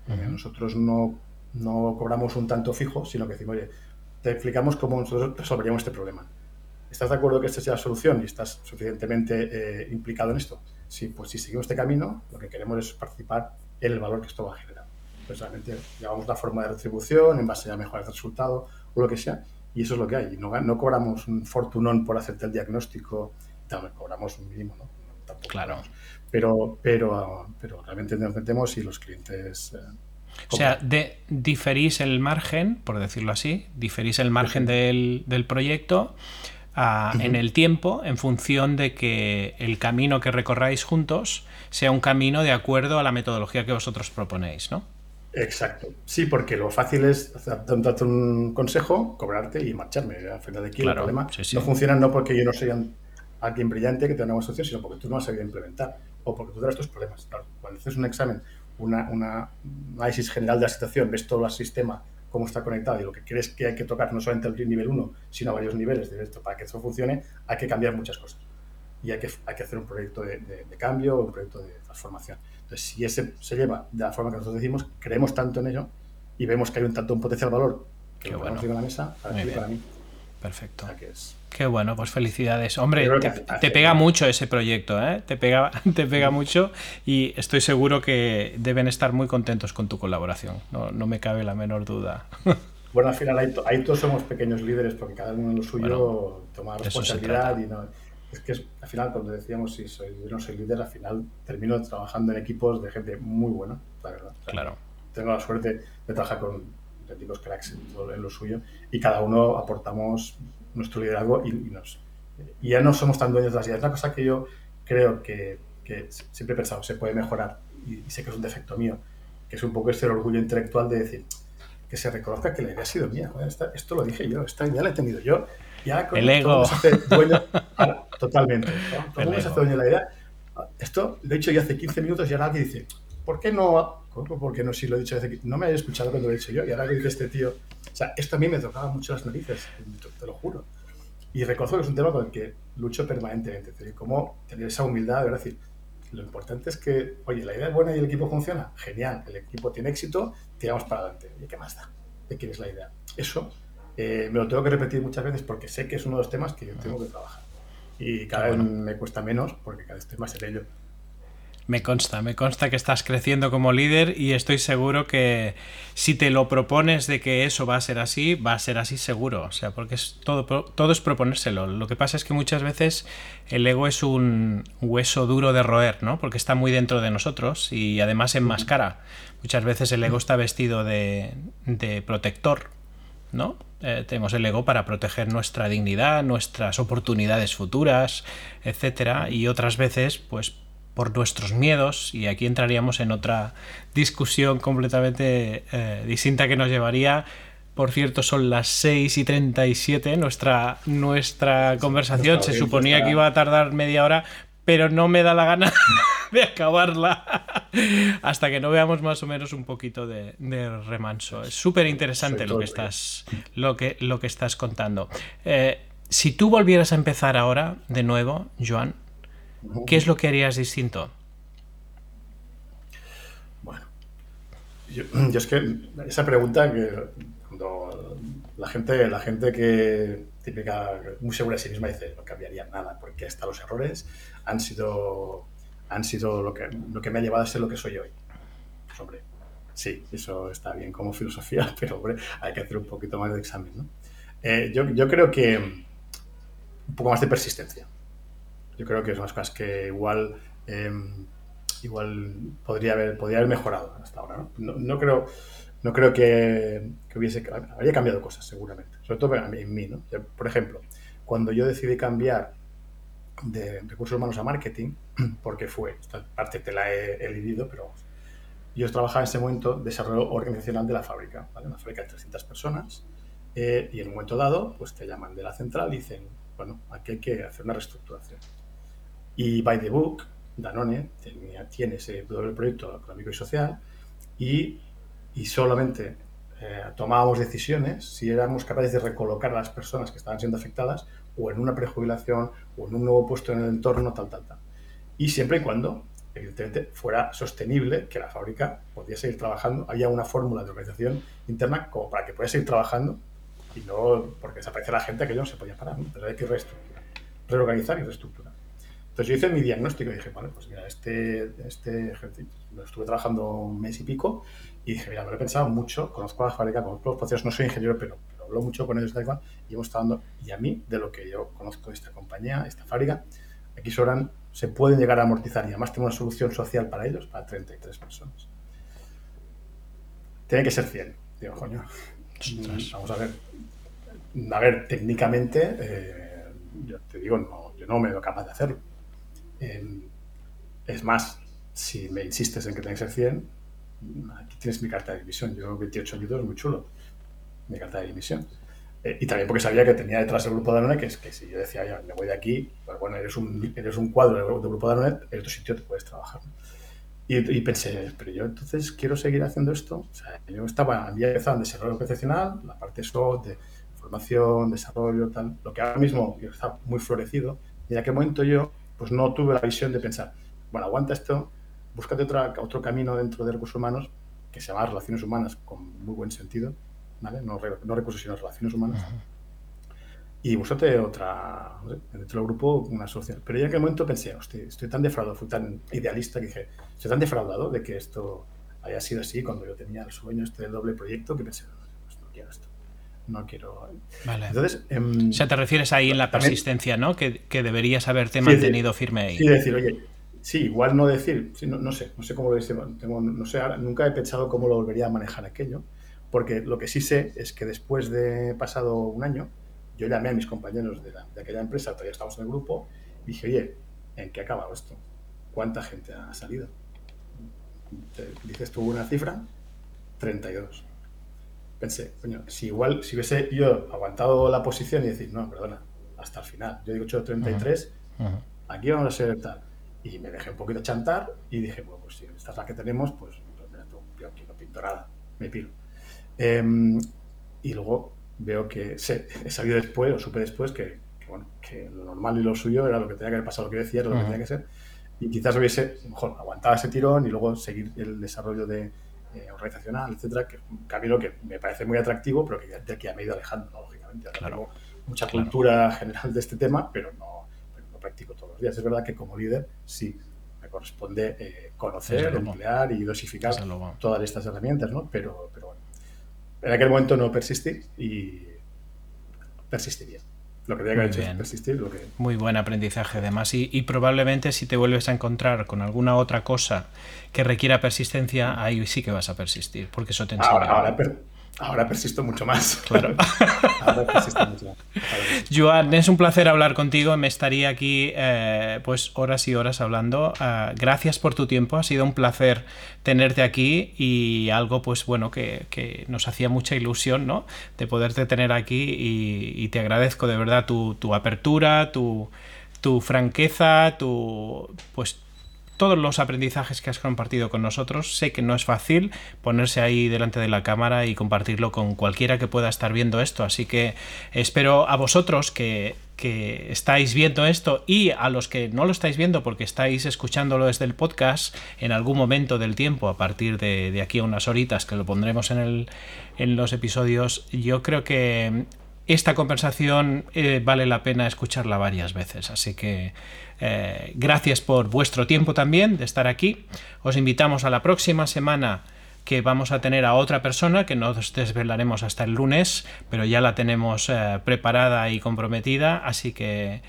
Uh -huh. Nosotros no, no cobramos un tanto fijo, sino que decimos, oye, te explicamos cómo nosotros resolveríamos este problema. ¿Estás de acuerdo que esta sea la solución y estás suficientemente eh, implicado en esto? Sí, pues si seguimos este camino, lo que queremos es participar en el valor que esto va a generar. Pues realmente llevamos la forma de retribución en base a mejorar el resultado o lo que sea, y eso es lo que hay. No, no cobramos un fortunón por hacerte el diagnóstico, también cobramos un mínimo, ¿no? Tampoco claro. Cobramos. Pero, pero, pero realmente nos metemos y los clientes... Eh, o sea, de, diferís el margen, por decirlo así, diferís el margen sí. del, del, proyecto en el tiempo en función de que el camino que recorráis juntos sea un camino de acuerdo a la metodología que vosotros proponéis, ¿no? Exacto. Sí, porque lo fácil es darte un consejo, cobrarte y marcharme. Al final de aquí el problema no funciona no porque yo no soy alguien brillante que tenga una buena solución, sino porque tú no has sabido implementar o porque tú tienes tus problemas. cuando haces un examen, una, una, análisis general de la situación, ves todo el sistema, cómo está conectado y lo que crees que hay que tocar no solamente el nivel 1, sino varios niveles de esto para que eso funcione, hay que cambiar muchas cosas. Y hay que, hay que hacer un proyecto de, de, cambio o un proyecto de transformación. Entonces, si ese se lleva de la forma que nosotros decimos, creemos tanto en ello y vemos que hay un tanto un potencial valor que lo bueno. en la mesa, para, para mí. Perfecto. Qué bueno, pues felicidades. Hombre, te, pega mucho ese proyecto, ¿eh? Te pega, te pega mucho y estoy seguro que deben estar muy contentos con tu colaboración. No, no me cabe la menor duda. Bueno, al final ahí, todos somos pequeños líderes porque cada uno en lo suyo toma responsabilidad y no... Es que al final cuando decíamos si soy, no soy líder, al final termino trabajando en equipos de gente muy buena, la verdad. claro. Tengo la suerte de trabajar con auténticos cracks en, lo suyo y cada uno aportamos nuestro liderazgo y, nos, y ya no somos tan dueños de las ideas. Una cosa que yo creo que, que siempre he pensado, se puede mejorar y, sé que es un defecto mío, que es un poco este orgullo intelectual de decir que se reconozca que la idea ha sido mía. esto lo dije yo, esta idea la he tenido yo. Ya el ego. Hace dueño, totalmente. Todo el se hace dueño de la idea. Esto lo he dicho ya hace 15 minutos y ahora alguien dice, ¿por qué no porque no, si lo he dicho desde que no me había escuchado cuando lo he dicho yo, y ahora que dice este tío, o sea, esto a mí me tocaba mucho las narices, te lo juro. Y reconozco que es un tema con el que lucho permanentemente, es decir, cómo tener esa humildad de decir, lo importante es que, oye, la idea es buena y el equipo funciona, genial, el equipo tiene éxito, tiramos para adelante. ¿Y qué más da? ¿De quién es la idea? Eso eh, me lo tengo que repetir muchas veces porque sé que es uno de los temas que yo tengo que trabajar. Y cada vez me cuesta menos porque cada vez estoy más en ello. Me consta, me consta que estás creciendo como líder y estoy seguro que si te lo propones de que eso va a ser así, va a ser así seguro. O sea, porque es todo, todo es proponérselo. Lo que pasa es que muchas veces el ego es un hueso duro de roer, ¿no? Porque está muy dentro de nosotros y además enmascara. Muchas veces el ego está vestido de, protector, ¿no? Eh, tenemos el ego para proteger nuestra dignidad, nuestras oportunidades futuras, etcétera, y otras veces, pues por nuestros miedos, y aquí entraríamos en otra discusión completamente eh, distinta que nos llevaría. Por cierto, son las 6 y 37. Nuestra, nuestra conversación se suponía que iba a tardar media hora, pero no me da la gana de acabarla hasta que no veamos más o menos un poquito de, remanso. Es súper interesante lo que, estás, lo, que, lo que estás contando. Eh, si tú volvieras a empezar ahora, de nuevo, Joan, ¿Qué es lo que harías distinto? Bueno, yo, es que esa pregunta que cuando la gente, la gente que típica, muy segura de sí misma dice no cambiaría nada porque hasta los errores han sido, han sido lo, que, lo que me ha llevado a ser lo que soy hoy. Pues hombre, sí, eso está bien como filosofía, pero hombre, hay que hacer un poquito más de examen. ¿no? Eh, yo, yo creo que un poco más de persistencia yo creo que son las cosas que igual, em, igual podría, haber, podría haber mejorado hasta ahora. No, no, creo, no creo que, hubiese... Habría cambiado cosas seguramente, sobre todo en mí. ¿no? Por ejemplo, cuando yo decidí cambiar de recursos humanos a marketing, porque fue, esta parte te la he, he pero yo trabajaba en ese momento desarrollo organizacional de la fábrica, ¿vale? una fábrica de 300 personas, eh, y en un momento dado, pues te llaman de la central y dicen, bueno, aquí hay que hacer una reestructuración. Y by the book, Danone tiene ese doble proyecto económico y social y, y solamente eh, tomábamos decisiones si éramos capaces de recolocar a las personas que estaban siendo afectadas o en una prejubilación o en un nuevo puesto en el entorno, tal, tal, tal. Y siempre y cuando, evidentemente, fuera sostenible que la fábrica podía seguir trabajando. Había una fórmula de organización interna como para que pudiera seguir trabajando y no porque desaparecía la gente, aquello no se podía parar, pero hay que reorganizar y reestructurar. Entonces yo hice mi diagnóstico y dije, vale, pues mira, este, este ejercicio, lo estuve trabajando un mes y pico y dije, mira, me lo he pensado mucho, conozco la fábrica, conozco los procesos, no soy ingeniero, pero, hablo mucho con ellos y hemos estado dando, y a mí, de lo que yo conozco de esta compañía, esta fábrica, aquí sobran, se pueden llegar a amortizar y además tengo una solución social para ellos, para 33 personas. Tiene que ser 100. Digo, coño, vamos a ver. A ver, técnicamente... Eh, yo te digo, no, yo no me veo capaz de hacerlo. Em, es más, si me insistes en que tenga que ser 100, aquí tienes mi carta de dimisión. Yo 28 años, muy chulo, mi carta de dimisión. Eh, y también porque sabía que tenía detrás el grupo Danone, que es que si yo decía, ya, me voy de aquí, pues bueno, eres un, eres un cuadro del grupo de Danone, en otro sitio te puedes trabajar. Y, pensé, pero yo entonces quiero seguir haciendo esto. O sea, yo estaba, había empezado en desarrollo profesional, la parte SOT, de formación, desarrollo, tal, lo que ahora mismo está muy florecido. Y en aquel momento yo, pues no tuve la visión de pensar, bueno, aguanta esto, búscate otra, otro camino dentro de recursos humanos que se llama relaciones humanas con muy buen sentido, ¿vale? No, no recursos, sino relaciones humanas. Y búscate otra, dentro del grupo, una social. Pero yo en aquel momento pensé, hostia, estoy tan defraudado, fui tan idealista que dije, estoy tan defraudado de que esto haya sido así cuando yo tenía el sueño este del doble proyecto que pensé, pues no quiero esto. No quiero. Vale. Entonces. Em, o sea, te refieres ahí en la persistencia, ¿no? Que, que deberías haberte mantenido firme ahí. Sí, decir, oye, Sí, igual no decir, no, sé, no sé cómo lo tengo, no sé, nunca he pensado cómo lo volvería a manejar aquello, porque lo que sí sé es que después de pasado un año, yo llamé a mis compañeros de, aquella empresa, todavía estamos en el grupo, y dije, oye, ¿en qué ha acabado esto? ¿Cuánta gente ha salido? dices tú una cifra, 32. Pensé, coño, si igual, si hubiese yo aguantado la posición y decir, no, perdona, hasta el final, yo digo 8 33, aquí vamos a ser tal y me dejé un poquito chantar y dije, bueno, pues si esta es la que tenemos, pues, pues mira tú, yo aquí no pinto nada, me piro. Em, y luego veo que sé, he sabido después, o supe después, que, bueno, que lo normal y lo suyo era lo que tenía que haber pasado, lo que decía, era lo que tenía que ser. Y quizás hubiese, mejor, aguantado ese tirón y luego seguir el desarrollo de, eh, organizacional, etcétera, que es un camino que me parece muy atractivo, pero que, de que ya me he ido alejando, lógicamente. tengo mucha cultura general de este tema, pero no practico todos los días. Es verdad que como líder sí me corresponde eh, conocer, emplear y dosificar todas estas herramientas, ¿no? Pero, pero bueno, en aquel momento no persistí y persistiría. Lo que tenía que haber hecho es persistir. Lo que... Muy buen aprendizaje, además. Y, y, probablemente si te vuelves a encontrar con alguna otra cosa que requiera persistencia, ahí sí que vas a persistir, porque eso te enseña. Ahora, Ahora persisto mucho más. Claro. Ahora persisto mucho más. Joan, es un placer hablar contigo. Me estaría aquí eh, pues horas y horas hablando. Ah, gracias por tu tiempo. Ha sido un placer tenerte aquí y algo pues bueno que, nos hacía mucha ilusión, ¿no? De poderte tener aquí y, te agradezco de verdad tu, tu apertura, tu, tu franqueza, tu pues todos los aprendizajes que has compartido con nosotros. Sé que no es fácil ponerse ahí delante de la cámara y compartirlo con cualquiera que pueda estar viendo esto, así que espero a vosotros que, estáis viendo esto y a los que no lo estáis viendo porque estáis escuchándolo desde el podcast en algún momento del tiempo, a partir de, aquí a unas horitas que lo pondremos en, en los episodios, yo creo que esta conversación eh, vale la pena escucharla varias veces, así que eh, gracias por vuestro tiempo también de estar aquí. Os invitamos a la próxima semana que vamos a tener a otra persona que no os desvelaremos hasta el lunes, pero ya la tenemos eh, preparada y comprometida, así que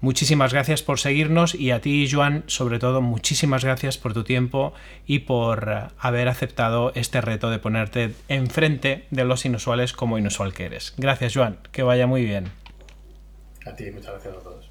muchísimas gracias por seguirnos y a ti, Joan, sobre todo, muchísimas gracias por tu tiempo y por eh, haber aceptado este reto de ponerte enfrente de los inusuales como inusual que eres. Gracias, Joan, que vaya muy bien. A ti, muchas gracias a todos.